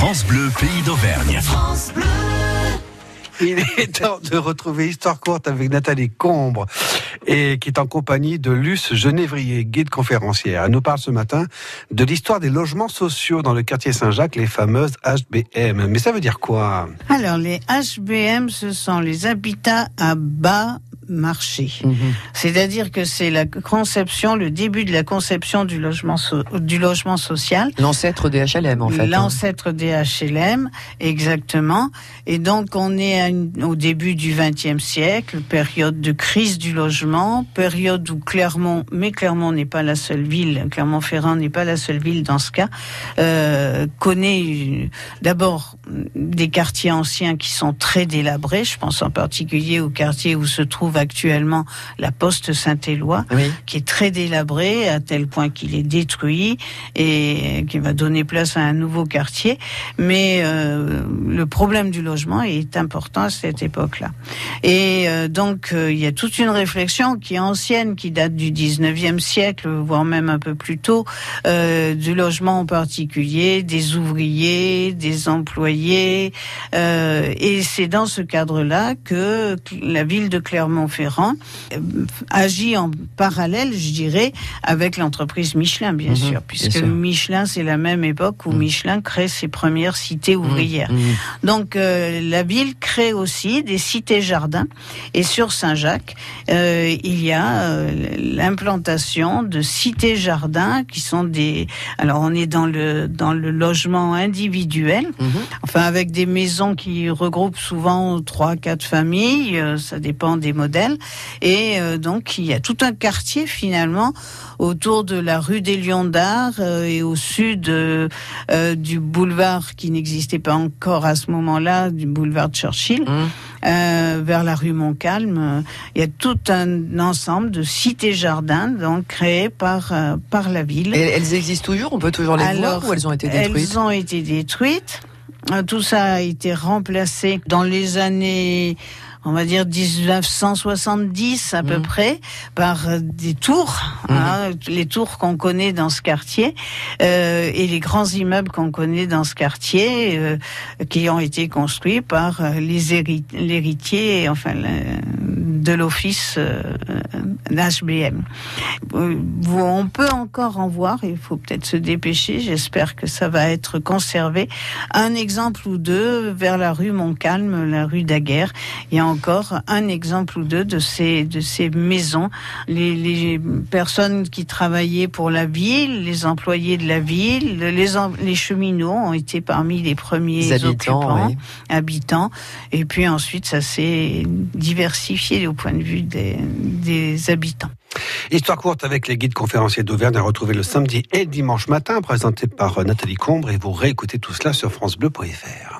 France Bleu, pays d'Auvergne. Il est temps de retrouver Histoire courte avec Nathalie Combre et qui est en compagnie de Luce Genévrier, guide conférencière. Elle nous parle ce matin de l'histoire des logements sociaux dans le quartier Saint-Jacques, les fameuses HBM. Mais ça veut dire quoi? Alors, les HBM, ce sont les habitats à bas marché. Mhm. C'est-à-dire que c'est la conception, le début de la conception du logement, so- du logement social. L'ancêtre des HLM, en fait. hein. L'ancêtre des HLM, exactement. Et donc, on est à une- au début du XXe siècle, période de crise du logement, période où Clermont, mais Clermont n'est pas la seule ville, Clermont-Ferrand n'est pas la seule ville dans ce cas, euh, connaît euh, d'abord des quartiers anciens qui sont très délabrés. Je pense en particulier au quartier où se trouve actuellement la Poste Saint-Éloi Oui. qui est très délabré à tel point qu'il est détruit et qui va donner place à un nouveau quartier. Mais euh, le problème du logement est important à cette époque-là. Et euh, donc euh, il y a toute une réflexion qui est ancienne, qui date du 19e siècle, voire même un peu plus tôt, du logement en particulier, des ouvriers, des employés. et c'est dans ce cadre-là que la ville de Clermont-Ferrand euh, agit en parallèle, je dirais, avec l'entreprise Michelin, bien Mhm, sûr, bien puisque sûr. Michelin, c'est la même époque où Mhm. Michelin crée ses premières cités ouvrières. Mhm. Donc euh, la ville crée aussi des cités-jardins et sur Saint-Jacques, euh, il y a euh, l'implantation de cités-jardins qui sont des... Alors on est dans le, dans le logement individuel, enfin avec des maisons qui regroupent souvent trois, quatre familles, ça dépend des modèles. Et euh, donc il y a tout un quartier finalement autour de la rue des Lions d'Art euh, et au sud euh, du boulevard qui n'existait pas encore à ce moment-là, du boulevard Churchill, euh, vers la rue Montcalm. Il y a tout un ensemble de cités-jardins donc créés par euh, par la ville. Et elles existent toujours? On peut toujours les Alors, voir ou elles ont été détruites? Elles ont été détruites. Tout ça a été remplacé dans les années, on va dire 1970 à peu Mhm. près, par euh, des tours, Mhm. hein, les tours qu'on connaît dans ce quartier euh, et les grands immeubles qu'on connaît dans ce quartier, euh, qui ont été construits par euh, les héri- l'héritier, enfin de l'office euh, d'HBM. Euh, vous- on peut encore en voir, il faut peut-être se dépêcher, j'espère que ça va être conservé. Un exemple ou deux vers la rue Montcalm, la rue Daguerre, il y a encore un exemple ou deux de ces, de ces maisons. Les, les personnes qui travaillaient pour la ville, les employés de la ville, les, em- les cheminots ont été parmi les premiers Les habitants, occupants oui. habitants. Et puis ensuite, ça s'est diversifié au point de vue des, habitants. Histoire courte avec les guides conférenciers d'Auvergne à retrouver le samedi et dimanche matin, présenté par Nathalie Combre et vous réécoutez tout cela sur francebleu.fr.